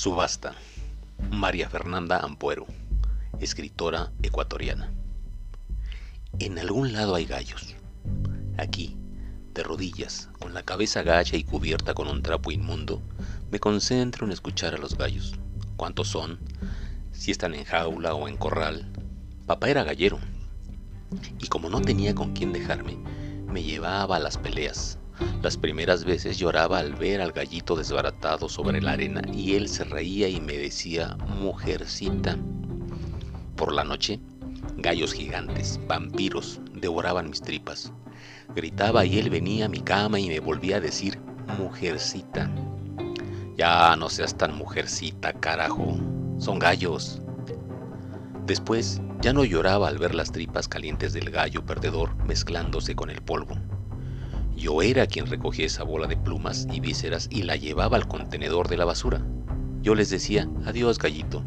Subasta. María Fernanda Ampuero, escritora ecuatoriana. En algún lado hay gallos. Aquí, de rodillas, con la cabeza gacha y cubierta con un trapo inmundo, me concentro en escuchar a los gallos. ¿Cuántos son? Si están en jaula o en corral. Papá era gallero. Y como no tenía con quién dejarme, me llevaba a las peleas, las primeras veces lloraba al ver al gallito desbaratado sobre la arena y él se reía y me decía, mujercita. Por la noche, gallos gigantes, vampiros, devoraban mis tripas. Gritaba y él venía a mi cama y me volvía a decir, mujercita. Ya no seas tan mujercita, carajo. Son gallos. Después, ya no lloraba al ver las tripas calientes del gallo perdedor mezclándose con el polvo. Yo era quien recogía esa bola de plumas y vísceras y la llevaba al contenedor de la basura. Yo les decía, adiós gallito.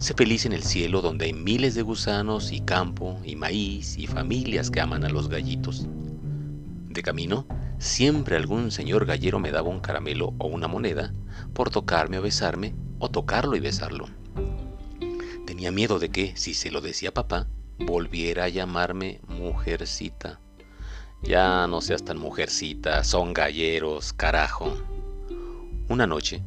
Sé feliz en el cielo donde hay miles de gusanos y campo y maíz y familias que aman a los gallitos. De camino, siempre algún señor gallero me daba un caramelo o una moneda por tocarme o besarme o tocarlo y besarlo. Tenía miedo de que, si se lo decía papá, volviera a llamarme mujercita. Ya no seas tan mujercita, son galleros, carajo. Una noche,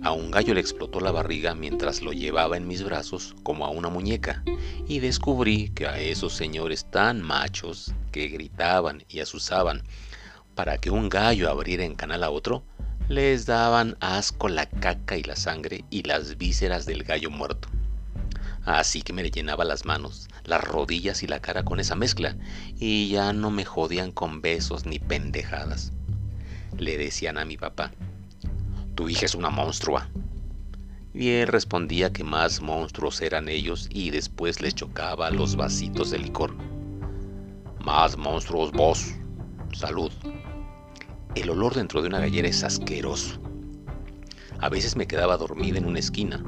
a un gallo le explotó la barriga mientras lo llevaba en mis brazos como a una muñeca, y descubrí que a esos señores tan machos que gritaban y asusaban para que un gallo abriera en canal a otro, les daban asco la caca y la sangre y las vísceras del gallo muerto. Así que me llenaba las manos, las rodillas y la cara con esa mezcla, y ya no me jodían con besos ni pendejadas. Le decían a mi papá, tu hija es una monstrua. Y él respondía que más monstruos eran ellos y después les chocaba los vasitos de licor. Más monstruos vos. Salud. El olor dentro de una gallera es asqueroso. A veces me quedaba dormida en una esquina,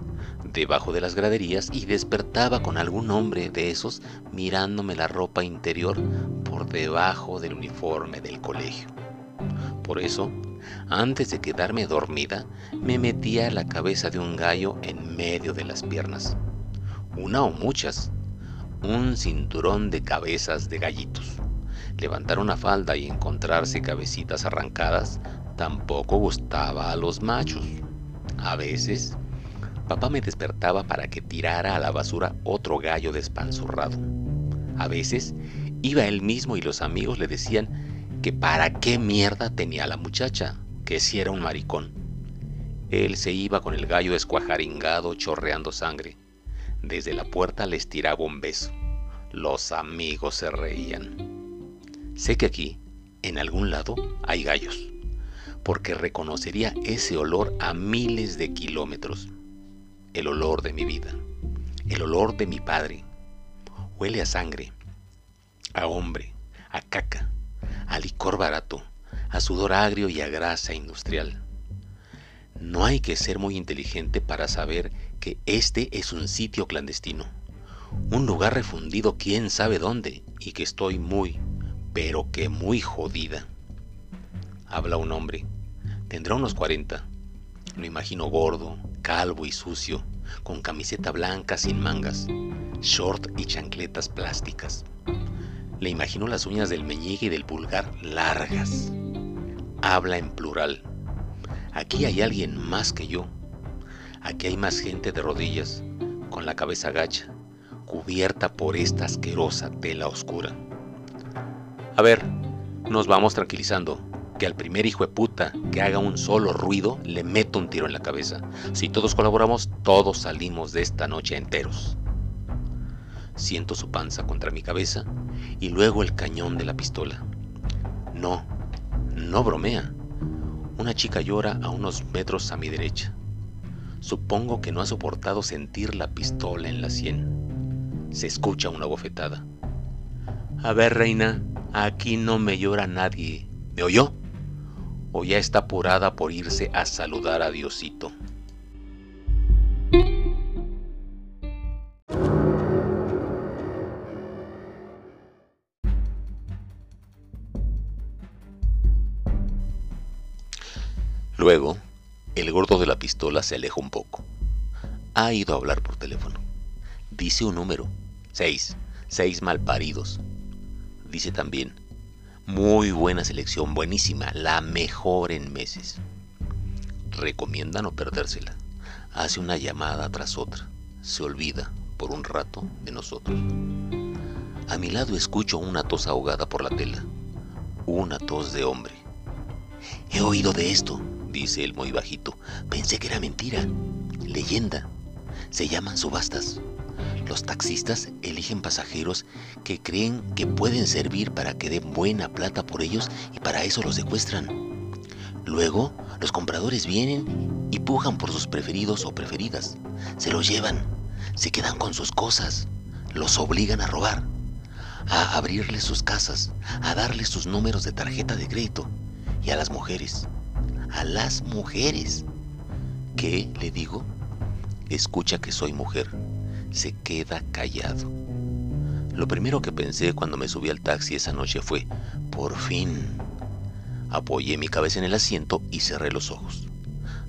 debajo de las graderías y despertaba con algún hombre de esos mirándome la ropa interior por debajo del uniforme del colegio. Por eso, antes de quedarme dormida, me metía la cabeza de un gallo en medio de las piernas. Una o muchas. Un cinturón de cabezas de gallitos. Levantar una falda y encontrarse cabecitas arrancadas tampoco gustaba a los machos. A veces papá me despertaba para que tirara a la basura otro gallo despanzurrado. A veces iba él mismo y los amigos le decían que para qué mierda tenía la muchacha, que si era un maricón. Él se iba con el gallo escuajaringado chorreando sangre. Desde la puerta les tiraba un beso. Los amigos se reían. Sé que aquí, en algún lado, hay gallos, porque reconocería ese olor a miles de kilómetros el olor de mi vida, el olor de mi padre. Huele a sangre, a hombre, a caca, a licor barato, a sudor agrio y a grasa industrial. No hay que ser muy inteligente para saber que este es un sitio clandestino, un lugar refundido quién sabe dónde y que estoy muy, pero que muy jodida. Habla un hombre, tendrá unos 40, lo imagino gordo, calvo y sucio, con camiseta blanca sin mangas, short y chancletas plásticas. Le imagino las uñas del meñique y del pulgar largas. Habla en plural. Aquí hay alguien más que yo. Aquí hay más gente de rodillas, con la cabeza gacha, cubierta por esta asquerosa tela oscura. A ver, nos vamos tranquilizando que al primer hijo de puta que haga un solo ruido le meto un tiro en la cabeza. Si todos colaboramos, todos salimos de esta noche enteros. Siento su panza contra mi cabeza y luego el cañón de la pistola. No, no bromea. Una chica llora a unos metros a mi derecha. Supongo que no ha soportado sentir la pistola en la sien. Se escucha una bofetada. A ver, reina, aquí no me llora nadie. ¿Me oyó? O ya está apurada por irse a saludar a Diosito. Luego, El gordo de la pistola se aleja un poco. Ha ido a hablar por teléfono. Dice un número. Seis. Seis malparidos. Dice también. Muy buena selección, buenísima, la mejor en meses. Recomienda no perdérsela. Hace una llamada tras otra. Se olvida, por un rato, de nosotros. A mi lado escucho una tos ahogada por la tela. Una tos de hombre. He oído de esto, dice él muy bajito. Pensé que era mentira. Leyenda. Se llaman subastas. Los taxistas eligen pasajeros que creen que pueden servir para que den buena plata por ellos y para eso los secuestran. Luego, los compradores vienen y pujan por sus preferidos o preferidas. Se los llevan, se quedan con sus cosas, los obligan a robar, a abrirles sus casas, a darles sus números de tarjeta de crédito y a las mujeres, a las mujeres. ¿Qué le digo? Escucha que soy mujer. Se queda callado. Lo primero que pensé cuando me subí al taxi esa noche fue, por fin. Apoyé mi cabeza en el asiento y cerré los ojos.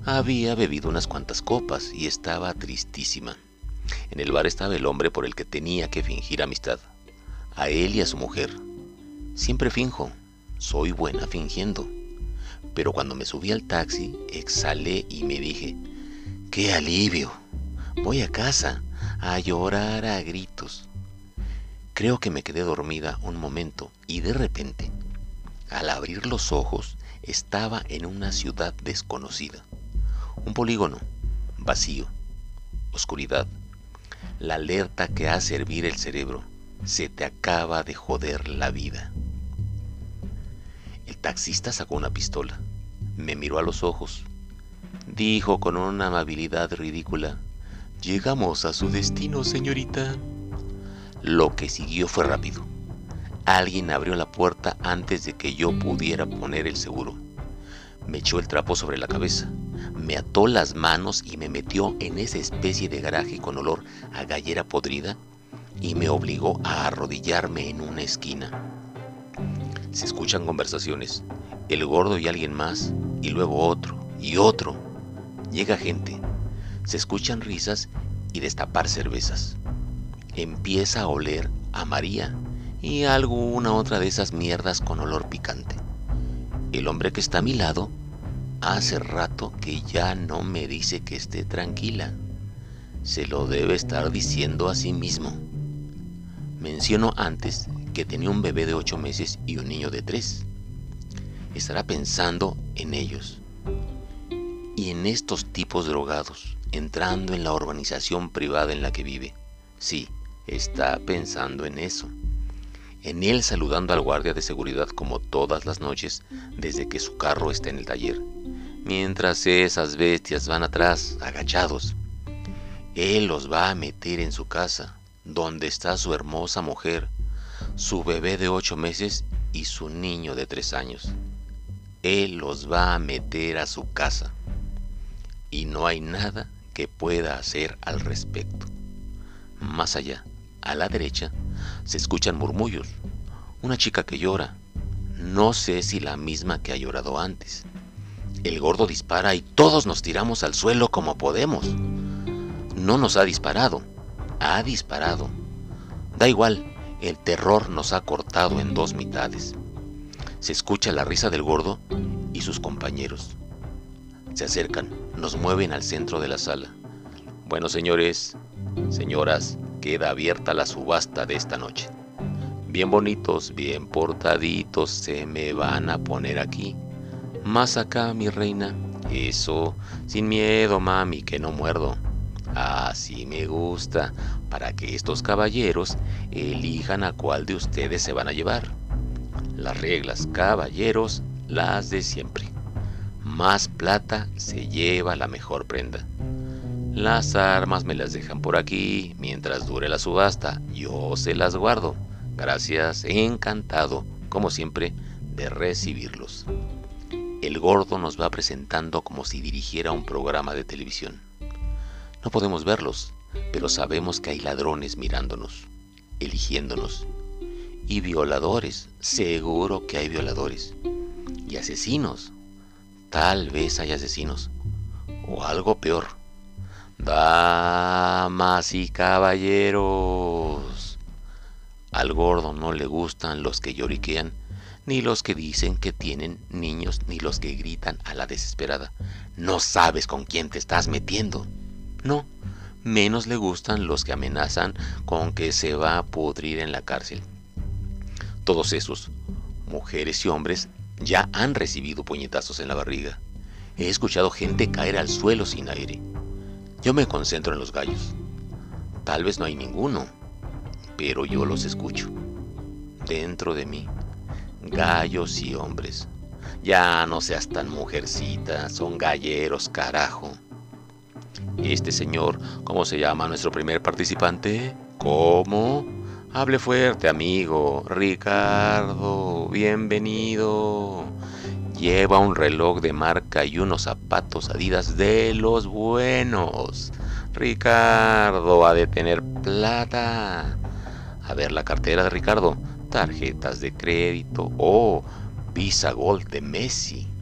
Había bebido unas cuantas copas y estaba tristísima. En el bar estaba el hombre por el que tenía que fingir amistad. A él y a su mujer. Siempre finjo. Soy buena fingiendo. Pero cuando me subí al taxi, exhalé y me dije, ¡qué alivio! Voy a casa a llorar a gritos. Creo que me quedé dormida un momento y de repente, al abrir los ojos, estaba en una ciudad desconocida. Un polígono, vacío, oscuridad, la alerta que hace hervir el cerebro. Se te acaba de joder la vida. El taxista sacó una pistola, me miró a los ojos, dijo con una amabilidad ridícula, Llegamos a su destino, señorita. Lo que siguió fue rápido. Alguien abrió la puerta antes de que yo pudiera poner el seguro. Me echó el trapo sobre la cabeza, me ató las manos y me metió en esa especie de garaje con olor a gallera podrida y me obligó a arrodillarme en una esquina. Se escuchan conversaciones, el gordo y alguien más, y luego otro, y otro. Llega gente, se escuchan risas y destapar cervezas. Empieza a oler a María y a alguna otra de esas mierdas con olor picante. El hombre que está a mi lado hace rato que ya no me dice que esté tranquila. Se lo debe estar diciendo a sí mismo. Menciono antes que tenía un bebé de ocho meses y un niño de tres. Estará pensando en ellos y en estos tipos drogados entrando en la urbanización privada en la que vive. Sí, está pensando en eso. En él saludando al guardia de seguridad como todas las noches desde que su carro está en el taller, mientras esas bestias van atrás, agachados. Él los va a meter en su casa, donde está su hermosa mujer, su bebé de ocho meses y su niño de tres años. Él los va a meter a su casa. Y no hay nada que pueda hacer al respecto. Más allá, a la derecha, se escuchan murmullos. Una chica que llora. No sé si la misma que ha llorado antes. El gordo dispara y todos nos tiramos al suelo como podemos. No nos ha disparado, ha disparado. Da igual, el terror nos ha cortado en dos mitades. Se escucha la risa del gordo y sus compañeros. Se acercan, nos mueven al centro de la sala. Bueno, señores, señoras, queda abierta la subasta de esta noche. Bien bonitos, bien portaditos se me van a poner aquí. Más acá, mi reina. Eso, sin miedo, mami, que no muerdo. Así me gusta, para que estos caballeros elijan a cuál de ustedes se van a llevar. Las reglas, caballeros, las de siempre más plata se lleva la mejor prenda. Las armas me las dejan por aquí mientras dure la subasta. Yo se las guardo. Gracias, encantado, como siempre, de recibirlos. El gordo nos va presentando como si dirigiera un programa de televisión. No podemos verlos, pero sabemos que hay ladrones mirándonos, eligiéndonos. Y violadores, seguro que hay violadores. Y asesinos, Tal vez hay asesinos. o algo peor. Damas y caballeros. Al gordo no le gustan los que lloriquean, ni los que dicen que tienen niños, ni los que gritan a la desesperada. No sabes con quién te estás metiendo. No, menos le gustan los que amenazan con que se va a pudrir en la cárcel. Todos esos, mujeres y hombres, ya han recibido puñetazos en la barriga. He escuchado gente caer al suelo sin aire. Yo me concentro en los gallos. Tal vez no hay ninguno, pero yo los escucho. Dentro de mí, gallos y hombres. Ya no seas tan mujercita, son galleros, carajo. Este señor, ¿cómo se llama nuestro primer participante? ¿Cómo? Hable fuerte, amigo. Ricardo, bienvenido. Lleva un reloj de marca y unos zapatos adidas de los buenos. Ricardo ha de tener plata. A ver la cartera de Ricardo. Tarjetas de crédito o oh, Visa Gold de Messi.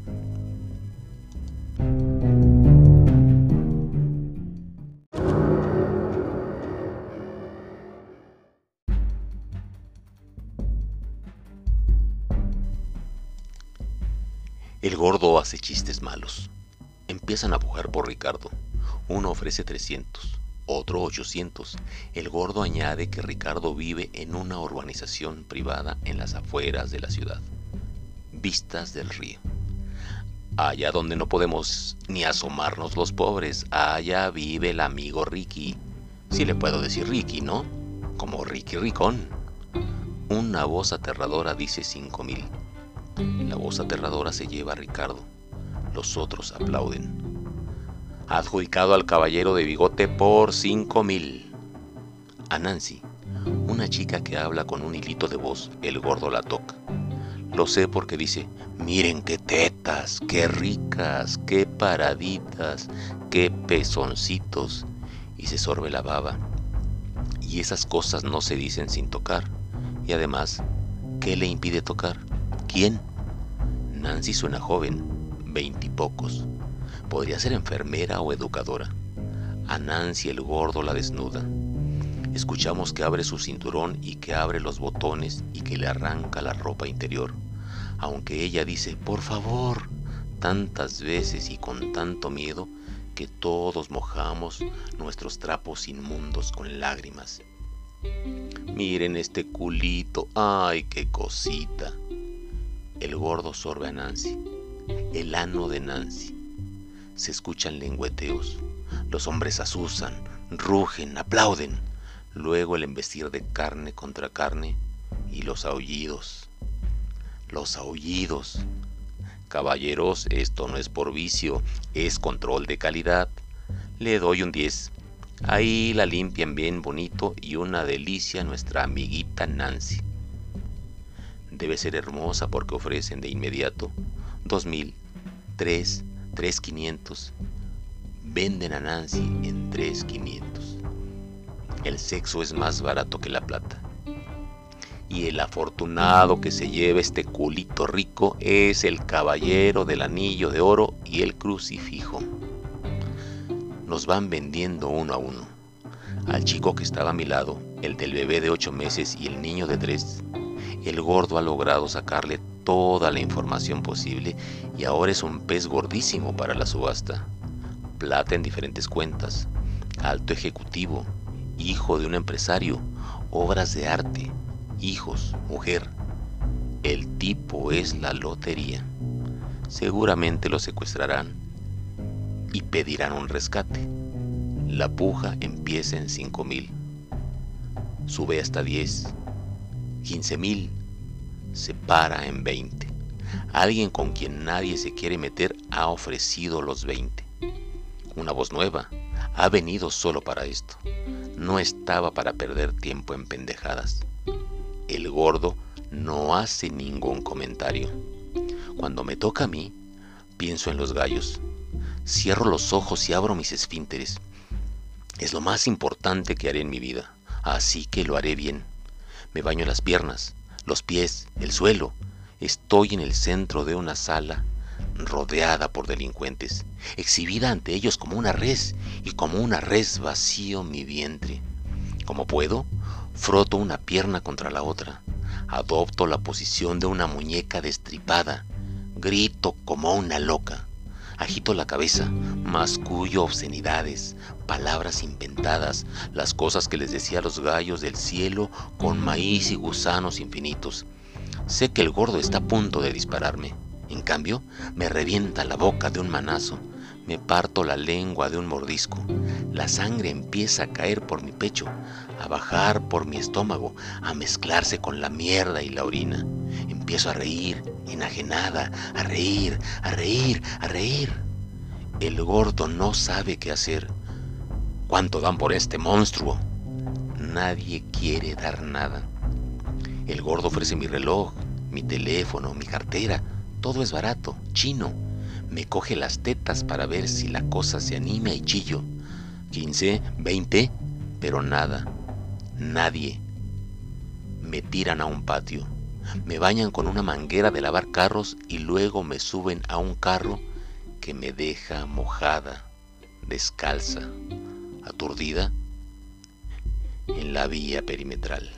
El gordo hace chistes malos. Empiezan a pujar por Ricardo. Uno ofrece 300, otro 800. El gordo añade que Ricardo vive en una urbanización privada en las afueras de la ciudad. Vistas del río. Allá donde no podemos ni asomarnos los pobres, allá vive el amigo Ricky. Si le puedo decir Ricky, ¿no? Como Ricky Ricón. Una voz aterradora dice cinco mil. La voz aterradora se lleva a Ricardo. Los otros aplauden. Adjudicado al caballero de bigote por cinco mil. A Nancy, una chica que habla con un hilito de voz, el gordo la toca. Lo sé porque dice, miren qué tetas, qué ricas, qué paraditas, qué pezoncitos. Y se sorbe la baba. Y esas cosas no se dicen sin tocar. Y además, ¿qué le impide tocar? ¿Quién? Nancy suena joven, veintipocos. Podría ser enfermera o educadora. A Nancy el gordo la desnuda. Escuchamos que abre su cinturón y que abre los botones y que le arranca la ropa interior. Aunque ella dice, por favor, tantas veces y con tanto miedo que todos mojamos nuestros trapos inmundos con lágrimas. Miren este culito, ay, qué cosita. El gordo sorbe a Nancy. El ano de Nancy. Se escuchan lengüeteos. Los hombres asusan, rugen, aplauden. Luego el embestir de carne contra carne y los aullidos. Los aullidos. Caballeros, esto no es por vicio, es control de calidad. Le doy un 10. Ahí la limpian bien bonito y una delicia nuestra amiguita Nancy. Debe ser hermosa porque ofrecen de inmediato dos mil, tres, tres quinientos. Venden a Nancy en tres quinientos. El sexo es más barato que la plata. Y el afortunado que se lleva este culito rico es el caballero del anillo de oro y el crucifijo. Nos van vendiendo uno a uno. Al chico que estaba a mi lado, el del bebé de ocho meses y el niño de tres, el gordo ha logrado sacarle toda la información posible y ahora es un pez gordísimo para la subasta. Plata en diferentes cuentas, alto ejecutivo, hijo de un empresario, obras de arte, hijos, mujer. El tipo es la lotería. Seguramente lo secuestrarán y pedirán un rescate. La puja empieza en 5 mil. Sube hasta 10 15 mil se para en 20. Alguien con quien nadie se quiere meter ha ofrecido los 20. Una voz nueva ha venido solo para esto. No estaba para perder tiempo en pendejadas. El gordo no hace ningún comentario. Cuando me toca a mí, pienso en los gallos. Cierro los ojos y abro mis esfínteres. Es lo más importante que haré en mi vida, así que lo haré bien. Me baño las piernas, los pies, el suelo. Estoy en el centro de una sala rodeada por delincuentes, exhibida ante ellos como una res, y como una res vacío mi vientre. Como puedo, froto una pierna contra la otra, adopto la posición de una muñeca destripada, grito como una loca, agito la cabeza, mascullo obscenidades, palabras inventadas, las cosas que les decía a los gallos del cielo con maíz y gusanos infinitos. Sé que el gordo está a punto de dispararme. En cambio, me revienta la boca de un manazo, me parto la lengua de un mordisco, la sangre empieza a caer por mi pecho, a bajar por mi estómago, a mezclarse con la mierda y la orina. Empiezo a reír, enajenada, a reír, a reír, a reír. El gordo no sabe qué hacer. ¿Cuánto dan por este monstruo? Nadie quiere dar nada. El gordo ofrece mi reloj, mi teléfono, mi cartera, todo es barato, chino. Me coge las tetas para ver si la cosa se anima y chillo. 15, 20, pero nada, nadie. Me tiran a un patio, me bañan con una manguera de lavar carros y luego me suben a un carro que me deja mojada, descalza, aturdida en la vía perimetral.